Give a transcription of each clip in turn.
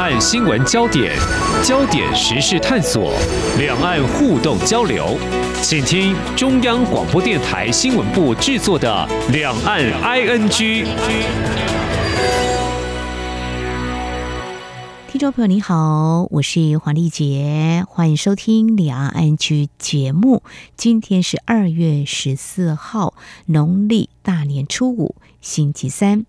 岸新闻焦点，焦点时事探索，两岸互动交流，请听中央广播电台新闻部制作的《两岸 ING》。听众朋友你好，我是黄丽杰，欢迎收听《两岸 ING》节目。今天是二月十四号，农历大年初五，星期三。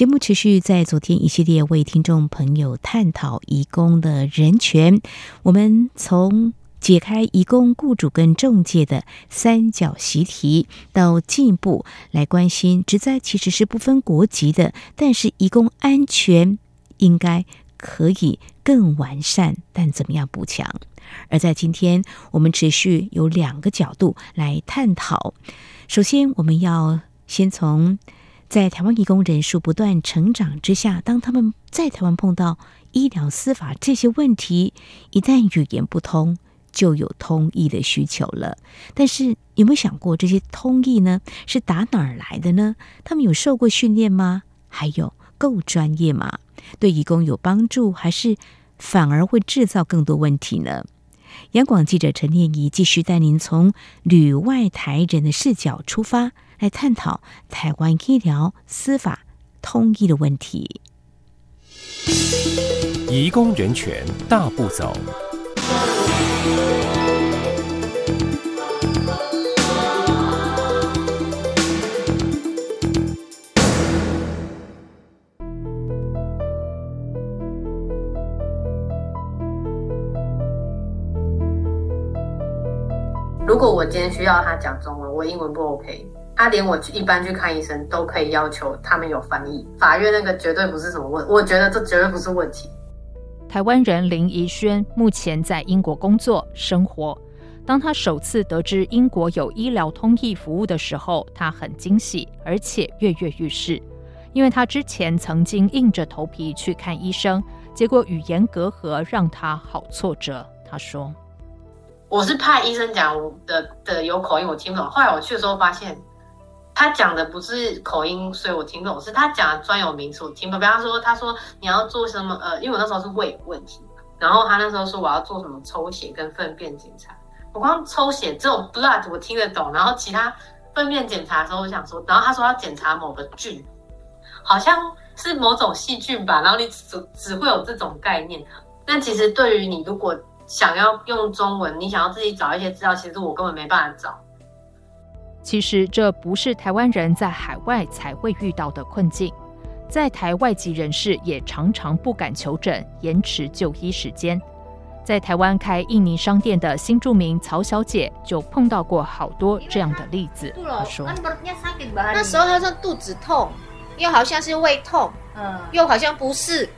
节目持续在昨天一系列为听众朋友探讨移工的人权。我们从解开移工雇主跟中介的三角习题，到进一步来关心职灾其实是不分国籍的，但是移工安全应该可以更完善，但怎么样补强？而在今天，我们持续有两个角度来探讨。首先，我们要先从。在台湾移工人数不断成长之下，当他们在台湾碰到医疗、司法这些问题，一旦语言不通，就有通译的需求了。但是有没有想过，这些通译呢，是打哪儿来的呢？他们有受过训练吗？还有够专业吗？对移工有帮助，还是反而会制造更多问题呢？央广记者陈念怡继续带您从旅外台人的视角出发。来探讨台湾医疗、司法通译的问题。移工人权大步走。如果我今天需要他讲中文，我英文不 OK。他连我去一般去看医生都可以要求他们有翻译，法院那个绝对不是什么问，我觉得这绝对不是问题。台湾人林怡轩目前在英国工作生活。当他首次得知英国有医疗通译服务的时候，他很惊喜，而且跃跃欲试，因为他之前曾经硬着头皮去看医生，结果语言隔阂让他好挫折。他说：“我是怕医生讲的的有口音，我听不懂。后来我去的时候发现。”他讲的不是口音，所以我听不懂。是他讲的专有名词，我听不懂。比方说，他说你要做什么？呃，因为我那时候是胃有问题，然后他那时候说我要做什么抽血跟粪便检查。我光抽血这种 blood 我听得懂，然后其他粪便检查的时候，我想说，然后他说要检查某个菌，好像是某种细菌吧。然后你只只会有这种概念。但其实对于你，如果想要用中文，你想要自己找一些资料，其实我根本没办法找。其实这不是台湾人在海外才会遇到的困境，在台外籍人士也常常不敢求诊，延迟就医时间。在台湾开印尼商店的新住民曹小姐就碰到过好多这样的例子。她说：“那时候她说肚子痛，又好像是胃痛，嗯，又好像不是。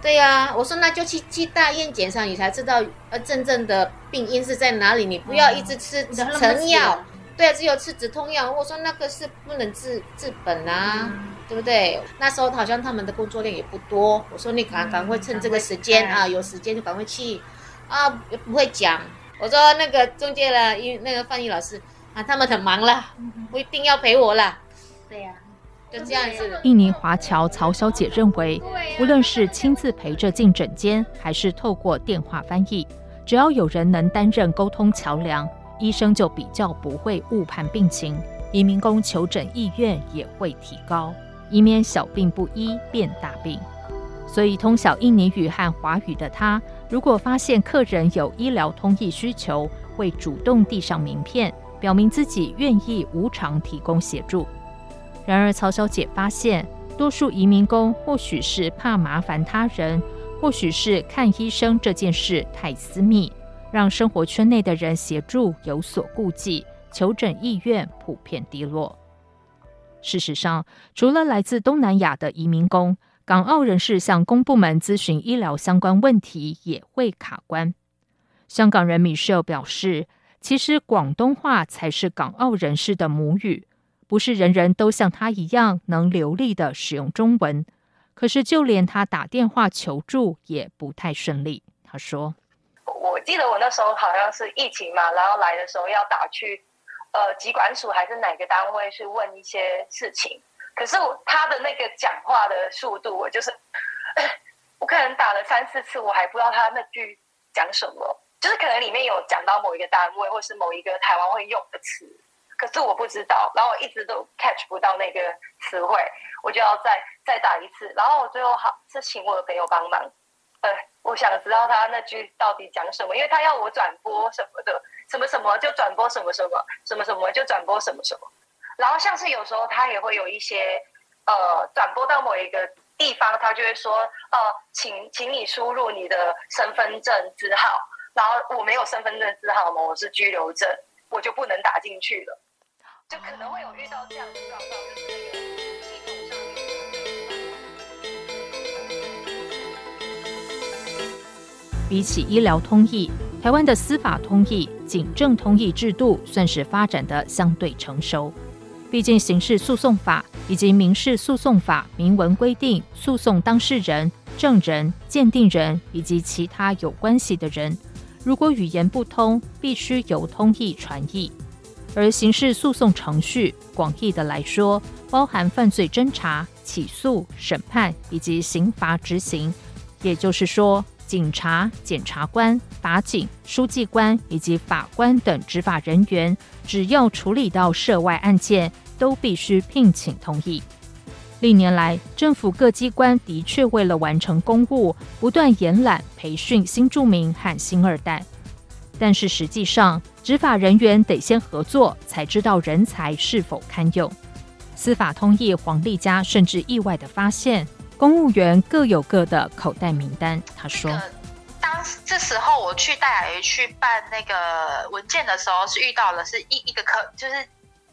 对呀、啊，我说那就去去大医院检查，你才知道呃真正的病因是在哪里。你不要一直吃成药。嗯”对啊，只有吃止痛药。我说那个是不能治治本啊，嗯、对不对？那时候好像他们的工作量也不多。我说你赶赶快趁这个时间啊，有时间就赶快去啊，不会讲。我说那个中介了，因为那个翻译老师啊，他们很忙了，不一定要陪我了。对呀、啊，就这样子。印尼华侨曹小姐认为，无论是亲自陪着进诊间，还是透过电话翻译，只要有人能担任沟通桥梁。医生就比较不会误判病情，移民工求诊意愿也会提高，以免小病不医变大病。所以，通晓印尼语和华语的他，如果发现客人有医疗通译需求，会主动递上名片，表明自己愿意无偿提供协助。然而，曹小姐发现，多数移民工或许是怕麻烦他人，或许是看医生这件事太私密。让生活圈内的人协助有所顾忌，求诊意愿普遍低落。事实上，除了来自东南亚的移民工，港澳人士向公部门咨询医疗相关问题也会卡关。香港人 Michelle 表示，其实广东话才是港澳人士的母语，不是人人都像他一样能流利地使用中文。可是，就连他打电话求助也不太顺利。他说。记得我那时候好像是疫情嘛，然后来的时候要打去，呃，疾管署还是哪个单位去问一些事情。可是他的那个讲话的速度，我就是 我可能打了三四次，我还不知道他那句讲什么，就是可能里面有讲到某一个单位，或是某一个台湾会用的词，可是我不知道，然后我一直都 catch 不到那个词汇，我就要再再打一次，然后我最后好是请我的朋友帮忙，呃，我想知道他那句到底讲什么，因为他要我转播什么的，什么什么就转播什么什么，什么什么就转播什么什么，然后像是有时候他也会有一些呃转播到某一个。地方他就会说，呃，请请你输入你的身份证字号，然后我没有身份证字号嘛，我是居留证，我就不能打进去了，就可能会有遇到这样的状况，就是比起医疗通译，台湾的司法通译、警政通译制度算是发展的相对成熟。毕竟，刑事诉讼法以及民事诉讼法明文规定，诉讼当事人、证人、鉴定人以及其他有关系的人，如果语言不通，必须由通译传译。而刑事诉讼程序，广义的来说，包含犯罪侦查、起诉、审判以及刑罚执行。也就是说，警察、检察官、法警、书记官以及法官等执法人员，只要处理到涉外案件，都必须聘请同意。历年来，政府各机关的确为了完成公务，不断延揽培训新住民和新二代。但是实际上，执法人员得先合作，才知道人才是否堪用。司法通译黄丽佳甚至意外地发现，公务员各有各的口袋名单。他说：“当这时候我去带来去办那个文件的时候，是遇到了是一一个科，就是。”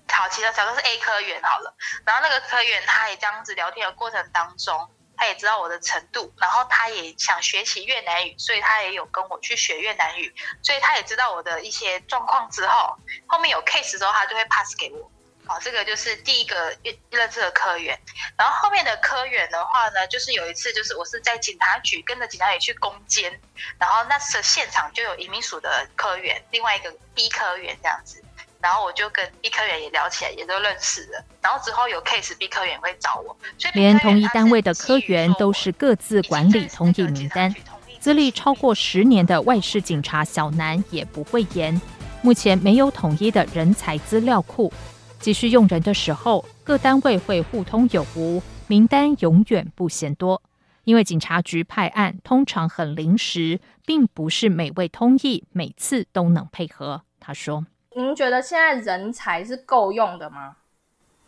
好，其实假如是 A 科员好了，然后那个科员他也这样子聊天的过程当中，他也知道我的程度，然后他也想学习越南语，所以他也有跟我去学越南语，所以他也知道我的一些状况之后，后面有 case 之后他就会 pass 给我。好，这个就是第一个认认识的科员，然后后面的科员的话呢，就是有一次就是我是在警察局跟着警察局去攻坚，然后那时现场就有移民署的科员，另外一个 B 科员这样子。然后我就跟 B 科员也聊起来，也都认识了。然后之后有 case，B 科员会找我。连同一单位的科员都是各自管理通译名单，资历超过十年的外事警察小南也不会言，目前没有统一的人才资料库，急需用人的时候，各单位会互通有无，名单永远不嫌多。因为警察局派案通常很临时，并不是每位通译每次都能配合。他说。您觉得现在人才是够用的吗？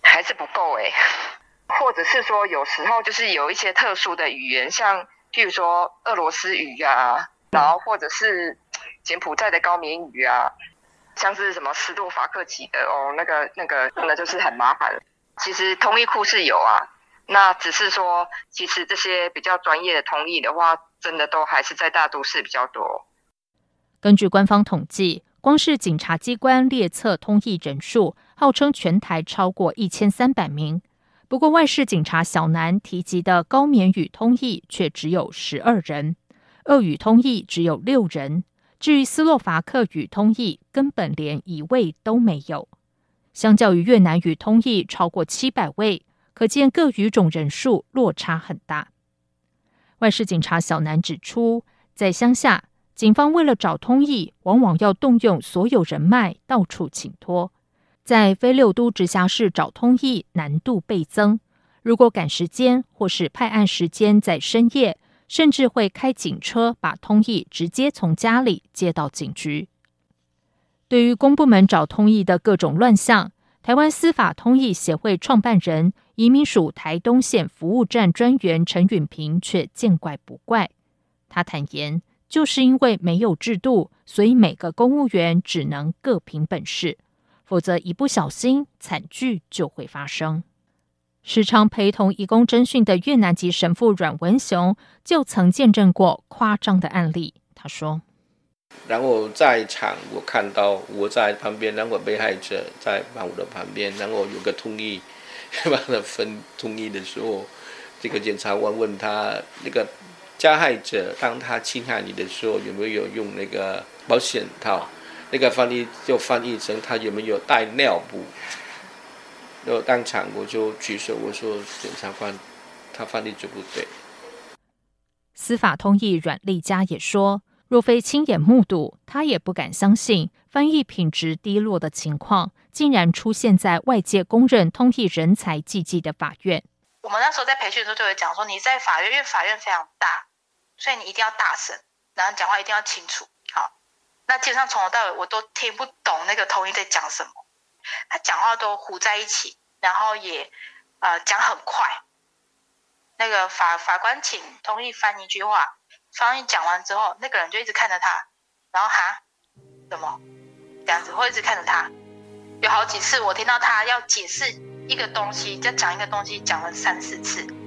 还是不够哎、欸？或者是说，有时候就是有一些特殊的语言，像譬如说俄罗斯语啊，然后或者是柬埔寨的高棉语啊，像是什么斯洛伐克籍的哦，那个那个那就是很麻烦。其实通译库是有啊，那只是说，其实这些比较专业的通译的话，真的都还是在大都市比较多。根据官方统计。光是警察机关列册通译人数，号称全台超过一千三百名。不过，外事警察小南提及的高棉语通译却只有十二人，俄语通译只有六人。至于斯洛伐克语通译，根本连一位都没有。相较于越南语通译超过七百位，可见各语种人数落差很大。外事警察小南指出，在乡下。警方为了找通译，往往要动用所有人脉，到处请托。在非六都直辖市找通译难度倍增。如果赶时间，或是派案时间在深夜，甚至会开警车把通译直接从家里接到警局。对于公部门找通译的各种乱象，台湾司法通译协会创办人、移民署台东县服务站专员陈允平却见怪不怪。他坦言。就是因为没有制度，所以每个公务员只能各凭本事，否则一不小心惨剧就会发生。时常陪同义工侦讯的越南籍神父阮文雄就曾见证过夸张的案例。他说：“然后在场，我看到我在旁边，然后被害者在我的旁边，然后有个通译帮他分通译的时候，这个检察官问他那个。”加害者当他侵害你的时候，有没有用那个保险套？那个翻译就翻译成他有没有带尿布？然后当场我就举手，我说检察官，他翻译就不对。司法通译阮丽佳也说，若非亲眼目睹，他也不敢相信翻译品质低落的情况，竟然出现在外界公认通译人才济济的法院。我们那时候在培训的时候就会讲说，你在法院，因为法院非常大，所以你一定要大声，然后讲话一定要清楚。好，那基本上从头到尾我都听不懂那个通译在讲什么，他讲话都糊在一起，然后也呃讲很快。那个法法官请同意翻一句话，翻译讲完之后，那个人就一直看着他，然后哈，怎么这样子，会一直看着他。有好几次我听到他要解释一个东西，就讲一个东西，讲了三四次。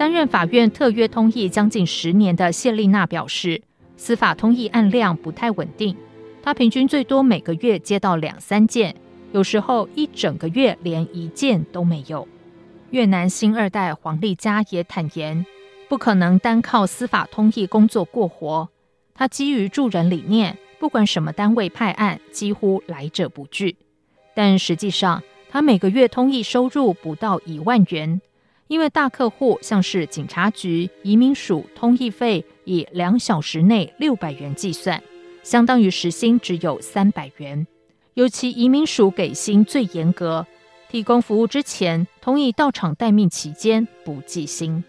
担任法院特约通译将近十年的谢丽娜表示，司法通译案量不太稳定，她平均最多每个月接到两三件，有时候一整个月连一件都没有。越南新二代黄丽佳也坦言，不可能单靠司法通译工作过活。她基于助人理念，不管什么单位派案，几乎来者不拒。但实际上，她每个月通译收入不到一万元。因为大客户像是警察局、移民署，通译费以两小时内六百元计算，相当于时薪只有三百元。尤其移民署给薪最严格，提供服务之前，通译到场待命期间不计薪。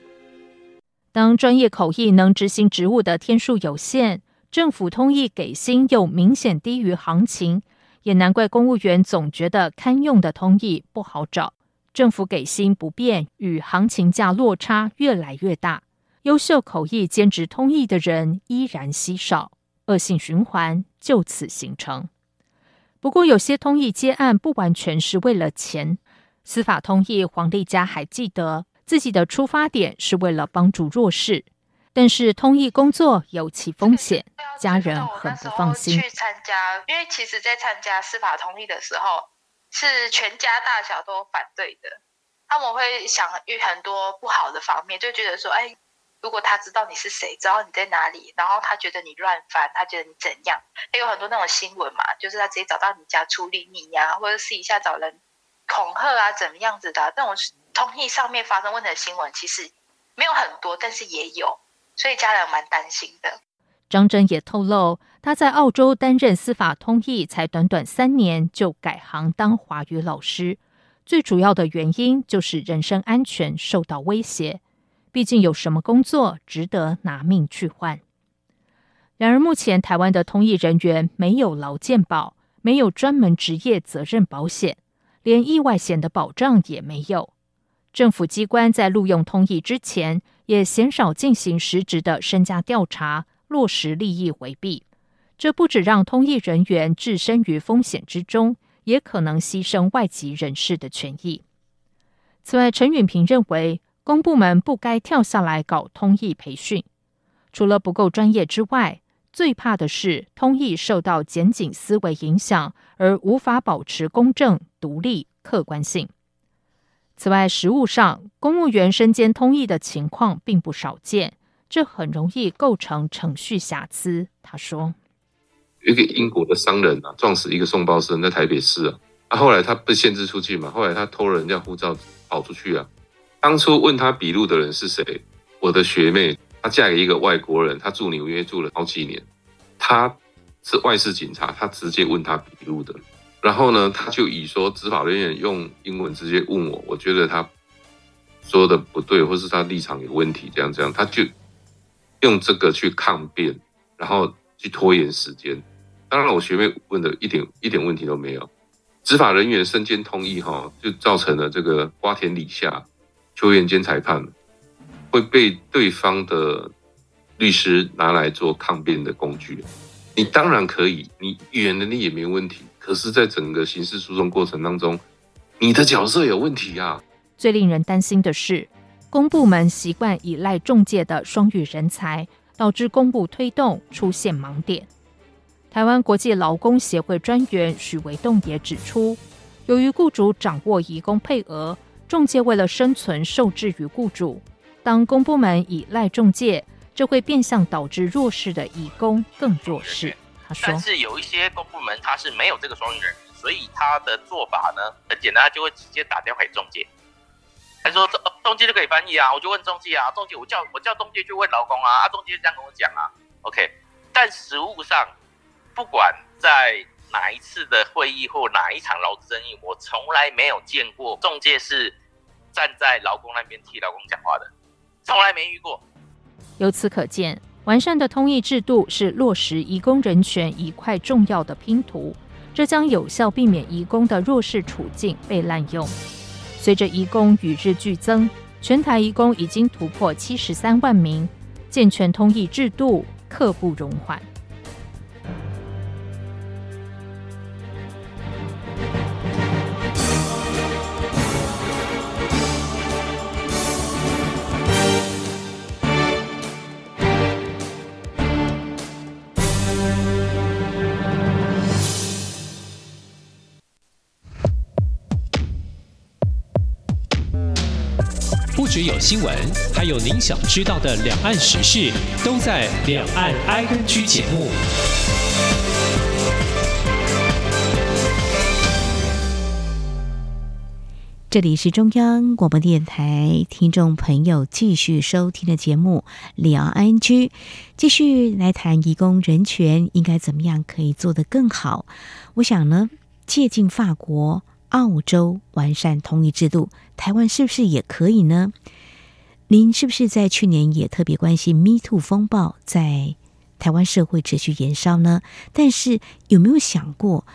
当专业口译能执行职务的天数有限，政府通译给薪又明显低于行情，也难怪公务员总觉得堪用的通译不好找。政府给薪不变，与行情价落差越来越大，优秀口译兼职通译的人依然稀少，恶性循环就此形成。不过，有些通译接案不完全是为了钱。司法通译黄丽佳还记得自己的出发点是为了帮助弱势，但是通译工作有其风险，家人很不放心。去参加，因为其实在参加司法通译的时候。是全家大小都反对的，他们会想遇很多不好的方面，就觉得说，哎，如果他知道你是谁，知道你在哪里，然后他觉得你乱翻，他觉得你怎样，也有很多那种新闻嘛，就是他直接找到你家处理你呀、或者私底下找人恐吓啊，怎么样子的，那种通译上面发生问题的新闻，其实没有很多，但是也有，所以家人蛮担心的。张真也透露。他在澳洲担任司法通译，才短短三年就改行当华语老师。最主要的原因就是人身安全受到威胁。毕竟有什么工作值得拿命去换？然而，目前台湾的通译人员没有劳健保，没有专门职业责任保险，连意外险的保障也没有。政府机关在录用通译之前，也鲜少进行实质的身家调查，落实利益回避。这不止让通译人员置身于风险之中，也可能牺牲外籍人士的权益。此外，陈允平认为，公部门不该跳下来搞通译培训，除了不够专业之外，最怕的是通译受到检警思维影响，而无法保持公正、独立、客观性。此外，实务上，公务员身兼通译的情况并不少见，这很容易构成程序瑕疵。他说。一个英国的商人啊，撞死一个送报生在台北市啊，啊，后来他被限制出去嘛，后来他偷了人家护照跑出去啊。当初问他笔录的人是谁？我的学妹，她嫁给一个外国人，她住纽约住了好几年，他是外事警察，他直接问他笔录的。然后呢，他就以说执法人员用英文直接问我，我觉得他说的不对，或是他立场有问题，这样这样，他就用这个去抗辩，然后去拖延时间。当然，我学妹问的一点一点问题都没有。执法人员身兼通译，哈，就造成了这个瓜田李下，球员兼裁判会被对方的律师拿来做抗辩的工具。你当然可以，你语言能力也没问题，可是，在整个刑事诉讼过程当中，你的角色有问题啊。最令人担心的是，公部门习惯依赖中介的双语人才，导致公务推动出现盲点。台湾国际劳工协会专员许维栋也指出，由于雇主掌握移工配额，中介为了生存受制于雇主。当公部门依赖中介，这会变相导致弱势的移工更弱势。他说，但是有一些公部门他是没有这个双语人，所以他的做法呢很简单，他就会直接打电话给中介，他说中中介就可以翻译啊，我就问中介啊，中介我叫我叫中介去问劳工啊，啊中介这样跟我讲啊，OK，但实务上不管在哪一次的会议或哪一场劳资争议，我从来没有见过中介是站在劳工那边替劳工讲话的，从来没遇过。由此可见，完善的通译制度是落实移工人权一块重要的拼图，这将有效避免移工的弱势处境被滥用。随着移工与日俱增，全台移工已经突破七十三万名，健全通译制度刻不容缓。只有新闻，还有您想知道的两岸时事，都在《两岸 ING》节目。这里是中央广播电台，听众朋友继续收听的节目《两岸 ING》，继续来谈移工人权应该怎么样可以做得更好。我想呢，借鉴法国。澳洲完善通译制度，台湾是不是也可以呢？您是不是在去年也特别关心 Me Too 风暴在台湾社会持续延烧呢？但是有没有想过，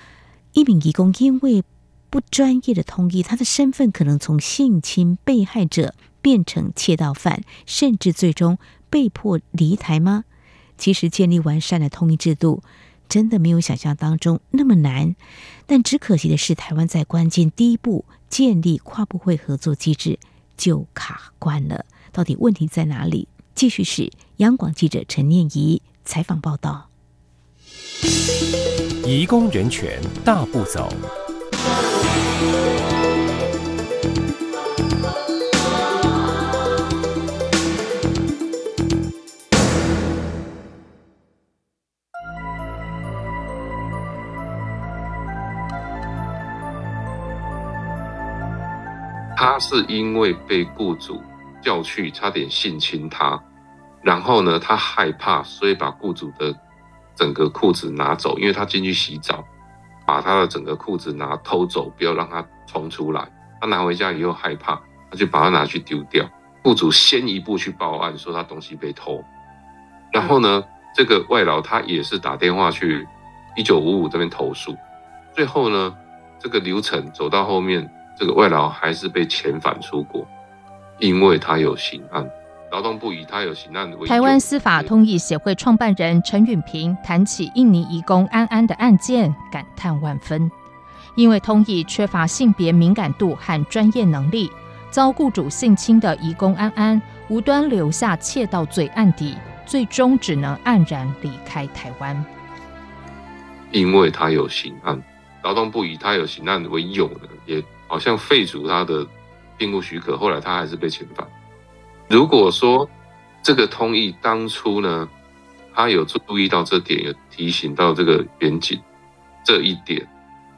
一名移工因为不专业的通译，他的身份可能从性侵被害者变成窃盗犯，甚至最终被迫离台吗？其实建立完善的通译制度，真的没有想象当中那么难，但只可惜的是，台湾在关键第一步建立跨部会合作机制就卡关了。到底问题在哪里？继续是央广记者陈念怡采访报道。移工人权大步走。他是因为被雇主叫去，差点性侵他，然后呢，他害怕，所以把雇主的整个裤子拿走，因为他进去洗澡，把他的整个裤子拿偷走，不要让他冲出来。他拿回家以后害怕，他就把他拿去丢掉。雇主先一步去报案，说他东西被偷，然后呢，这个外劳他也是打电话去一九五五这边投诉，最后呢，这个流程走到后面。这个外劳还是被遣返出国，因为他有刑案。劳动部以他有刑案为。台湾司法通译协会创办人陈允平谈起印尼移工安安的案件，感叹万分。因为通译缺乏性别敏感度和专业能力，遭雇主性侵的移工安安无端留下窃盗罪案底，最终只能黯然离开台湾。因为他有刑案，劳动部以他有刑案为由呢，也。好像废除他的聘雇许可，后来他还是被遣返。如果说这个通译当初呢，他有注意到这点，有提醒到这个远景这一点，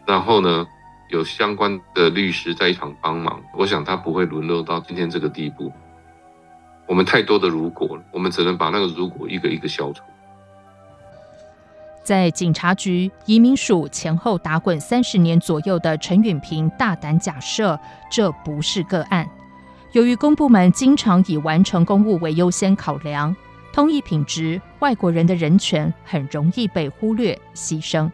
然后呢，有相关的律师在一旁帮忙，我想他不会沦落到今天这个地步。我们太多的如果，我们只能把那个如果一个一个消除。在警察局、移民署前后打滚三十年左右的陈允平大胆假设，这不是个案。由于公部门经常以完成公务为优先考量，通译品质、外国人的人权很容易被忽略牺牲，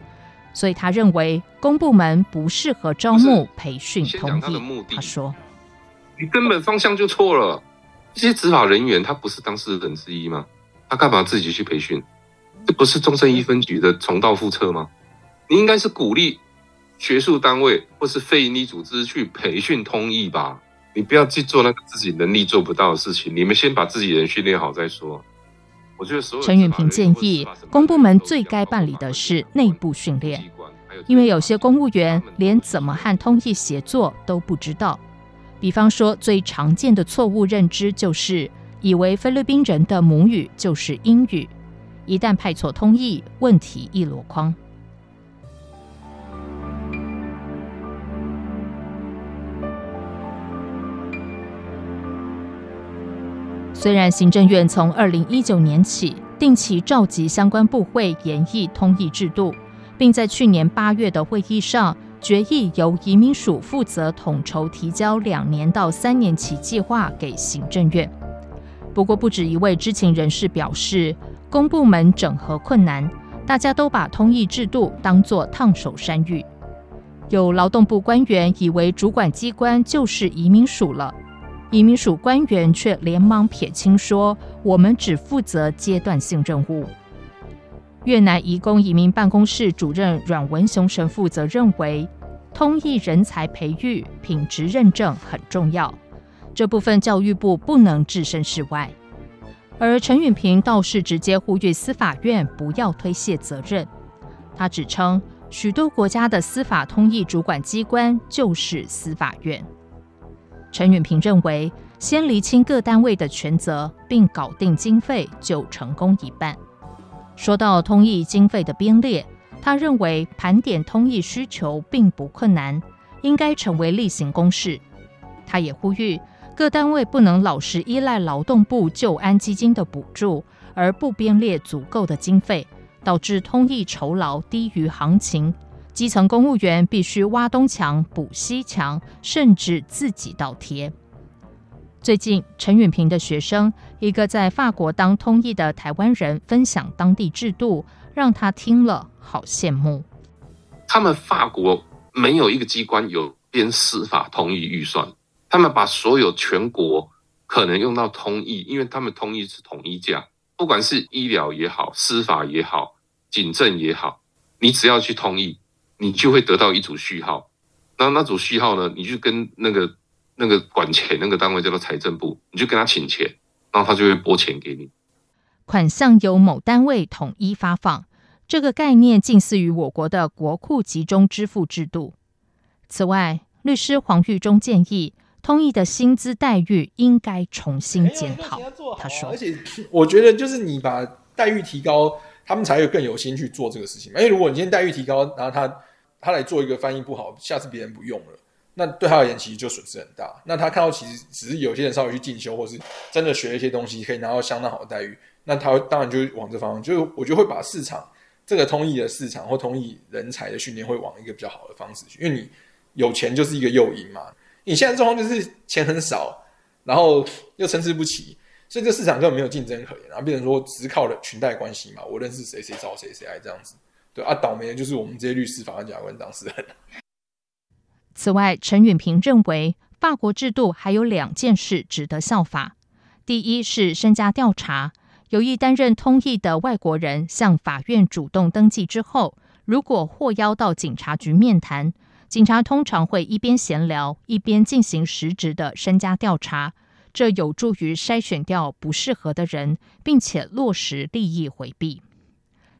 所以他认为公部门不适合招募培训通译。他说：“你根本方向就错了。这些执法人员他不是当事人之一吗？他干嘛自己去培训？”这不是中正一分局的重蹈覆辙吗？你应该是鼓励学术单位或是非营利组织去培训通译吧？你不要去做那个自己能力做不到的事情。你们先把自己人训练好再说。我觉得陈远平建议，公部门最该办理的是内部训练，因为有些公务员连怎么和通译协作都不知道。比方说，最常见的错误认知就是以为菲律宾人的母语就是英语。一旦派错通译，问题一箩筐。虽然行政院从二零一九年起定期召集相关部会研议通译制度，并在去年八月的会议上决议由移民署负责统筹提交两年到三年期计划给行政院。不过，不止一位知情人士表示，公部门整合困难，大家都把通译制度当作烫手山芋。有劳动部官员以为主管机关就是移民署了。移民署官员却连忙撇清说：“我们只负责阶段性任务。”越南移工移民办公室主任阮文雄神父则认为，通译人才培育、品质认证很重要，这部分教育部不能置身事外。而陈允平倒是直接呼吁司法院不要推卸责任。他指称，许多国家的司法通译主管机关就是司法院。陈允平认为，先厘清各单位的权责，并搞定经费，就成功一半。说到通译经费的编列，他认为盘点通译需求并不困难，应该成为例行公事。他也呼吁各单位不能老是依赖劳动部就安基金的补助，而不编列足够的经费，导致通译酬劳低于行情。基层公务员必须挖东墙补西墙，甚至自己倒贴。最近，陈允平的学生，一个在法国当通译的台湾人，分享当地制度，让他听了好羡慕。他们法国没有一个机关有编司法通译预算，他们把所有全国可能用到通译，因为他们通译是统一价，不管是医疗也好，司法也好，警政也好，你只要去通译。你就会得到一组序号，那那组序号呢？你就跟那个那个管钱那个单位叫做财政部，你就跟他请钱，然后他就会拨钱给你。款项由某单位统一发放，这个概念近似于我国的国库集中支付制度。此外，律师黄玉忠建议，通译的薪资待遇应该重新检讨。他说：“而且我觉得，就是你把待遇提高。”他们才会更有心去做这个事情。因为如果你今天待遇提高，然后他他来做一个翻译不好，下次别人不用了，那对他而言其实就损失很大。那他看到其实只是有些人稍微去进修，或是真的学一些东西，可以拿到相当好的待遇，那他当然就往这方向，就是我觉得会把市场这个通译的市场或通译人才的训练会往一个比较好的方式去，因为你有钱就是一个诱因嘛。你现在状况就是钱很少，然后又参差不齐。所以这市场根本没有竞争可言，然后变成说只靠了裙带关系嘛，我认识谁谁找谁谁爱这样子，对啊，倒霉的就是我们这些律师、法官、检察官、当事人。此外，陈允平认为，法国制度还有两件事值得效法。第一是身家调查，有意担任通译的外国人向法院主动登记之后，如果获邀到警察局面谈，警察通常会一边闲聊一边进行实质的身家调查。这有助于筛选掉不适合的人，并且落实利益回避。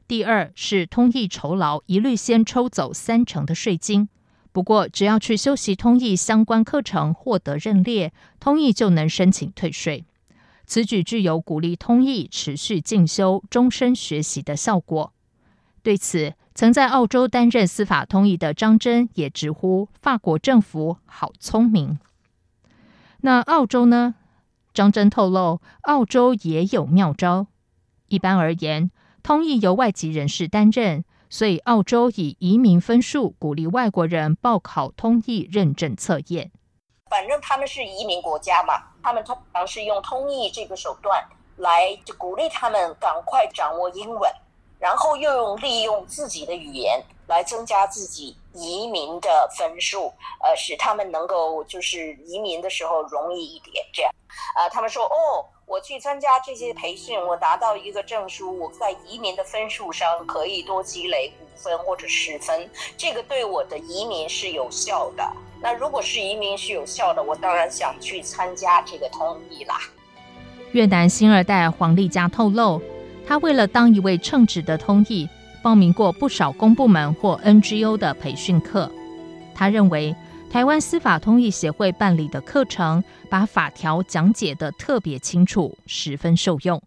第二是通译酬劳一律先抽走三成的税金，不过只要去修习通译相关课程，获得认列，通译就能申请退税。此举具有鼓励通译持续进修、终身学习的效果。对此，曾在澳洲担任司法通译的张真也直呼法国政府好聪明。那澳洲呢？张真透露，澳洲也有妙招。一般而言，通译由外籍人士担任，所以澳洲以移民分数鼓励外国人报考通译认证测验。反正他们是移民国家嘛，他们通常是用通译这个手段来鼓励他们赶快掌握英文，然后又用利用自己的语言来增加自己移民的分数，呃，使他们能够就是移民的时候容易一点，这样。啊、呃，他们说哦，我去参加这些培训，我拿到一个证书，我在移民的分数上可以多积累五分或者十分，这个对我的移民是有效的。那如果是移民是有效的，我当然想去参加这个通译啦。越南新二代黄丽佳透露，他为了当一位称职的通译，报名过不少公部门或 NGO 的培训课。他认为。台湾司法通译协会办理的课程，把法条讲解得特别清楚，十分受用。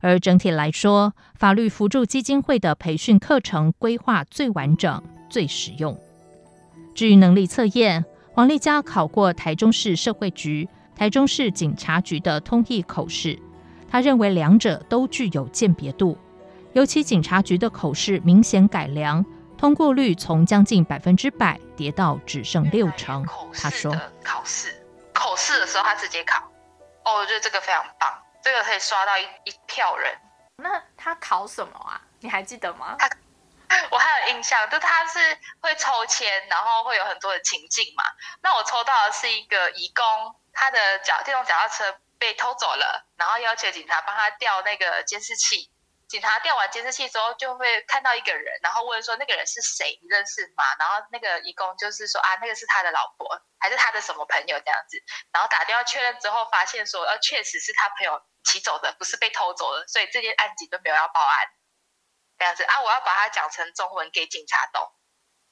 而整体来说，法律扶助基金会的培训课程规划最完整、最实用。至于能力测验，黄丽佳考过台中市社会局、台中市警察局的通译口试，他认为两者都具有鉴别度，尤其警察局的口试明显改良，通过率从将近百分之百跌到只剩六成。他说：“考试，口试的时候他直接考，哦，我觉得这个非常棒，这个可以刷到一一票人。那他考什么啊？你还记得吗？”他 我还有印象，就他是会抽签，然后会有很多的情境嘛。那我抽到的是一个义工，他的脚电动脚踏车被偷走了，然后要求警察帮他调那个监视器。警察调完监视器之后，就会看到一个人，然后问说那个人是谁，你认识吗？然后那个义工就是说啊，那个是他的老婆，还是他的什么朋友这样子。然后打电话确认之后，发现说呃，确实是他朋友骑走的，不是被偷走的，所以这件案件都没有要报案。这样子啊，我要把它讲成中文给警察懂，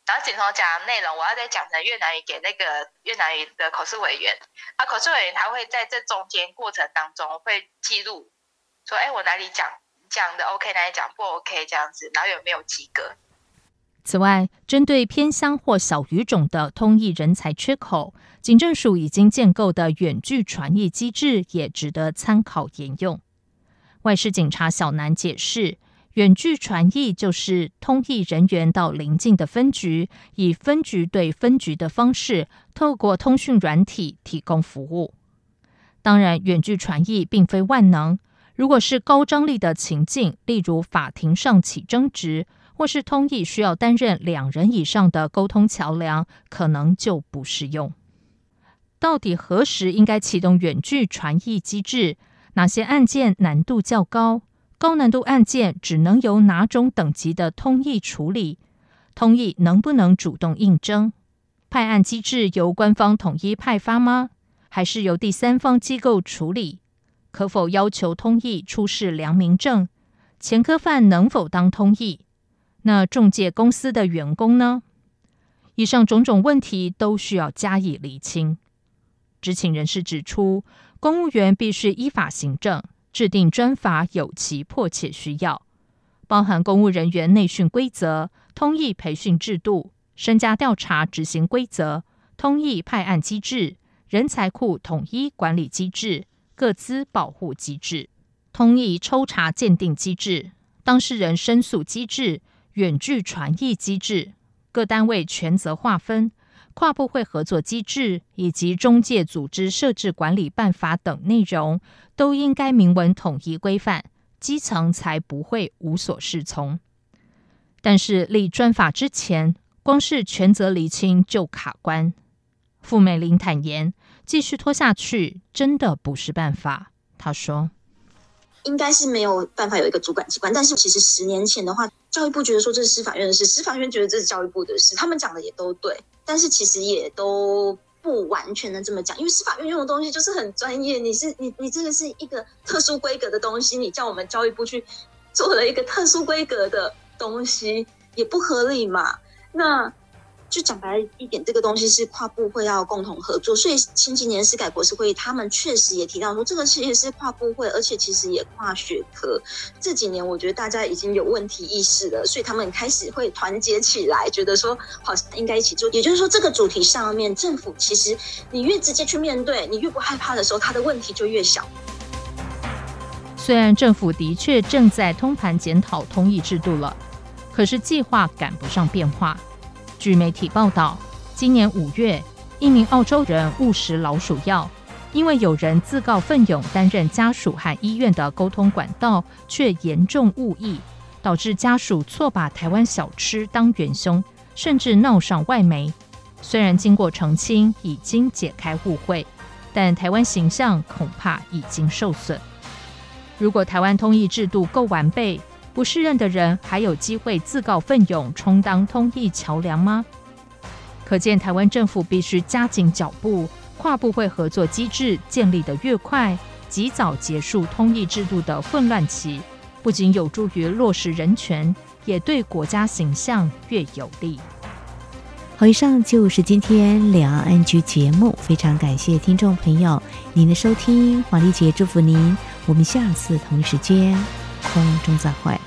然后警方讲的内容，我要再讲成越南语给那个越南语的口试委员。啊，口试委员他会在这中间过程当中会记录，说，哎，我哪里讲讲的 OK，哪里讲不 OK，这样子，然后有没有及格。此外，针对偏乡或小语种的通译人才缺口，警政署已经建构的远距传译机制也值得参考沿用。外事警察小南解释。远距传译就是通译人员到邻近的分局，以分局对分局的方式，透过通讯软体提供服务。当然，远距传译并非万能。如果是高张力的情境，例如法庭上起争执，或是通译需要担任两人以上的沟通桥梁，可能就不适用。到底何时应该启动远距传译机制？哪些案件难度较高？高难度案件只能由哪种等级的通译处理？通译能不能主动应征？派案机制由官方统一派发吗？还是由第三方机构处理？可否要求通译出示良民证？前科犯能否当通译？那中介公司的员工呢？以上种种问题都需要加以厘清。知情人士指出，公务员必须依法行政。制定专法有其迫切需要，包含公务人员内训规则、通译培训制度、身家调查执行规则、通译派案机制、人才库统一管理机制、各资保护机制、通译抽查鉴定机制、当事人申诉机制、远距传译机制、各单位权责划分。跨部会合作机制以及中介组织设置管理办法等内容，都应该明文统一规范，基层才不会无所适从。但是立专法之前，光是权责厘清就卡关。傅美玲坦言，继续拖下去真的不是办法。她说。应该是没有办法有一个主管机关，但是其实十年前的话，教育部觉得说这是司法院的事，司法院觉得这是教育部的事，他们讲的也都对，但是其实也都不完全的这么讲，因为司法院用的东西就是很专业，你是你你这个是一个特殊规格的东西，你叫我们教育部去做了一个特殊规格的东西，也不合理嘛，那。就讲白一点，这个东西是跨部会要共同合作，所以前几年司改国是会议，他们确实也提到说，这个其实是跨部会，而且其实也跨学科。这几年我觉得大家已经有问题意识了，所以他们开始会团结起来，觉得说好像应该一起做。也就是说，这个主题上面，政府其实你越直接去面对，你越不害怕的时候，它的问题就越小。虽然政府的确正在通盘检讨通译制度了，可是计划赶不上变化。据媒体报道，今年五月，一名澳洲人误食老鼠药，因为有人自告奋勇担任家属和医院的沟通管道，却严重误译，导致家属错把台湾小吃当元凶，甚至闹上外媒。虽然经过澄清，已经解开误会，但台湾形象恐怕已经受损。如果台湾通译制度够完备，不适任的人还有机会自告奋勇充当通译桥梁吗？可见台湾政府必须加紧脚步，跨部会合作机制建立得越快，及早结束通译制度的混乱期，不仅有助于落实人权，也对国家形象越有利。好，以上就是今天两岸 ING 节目，非常感谢听众朋友您的收听，黄丽姐祝福您。我们下次同一时间空中再会。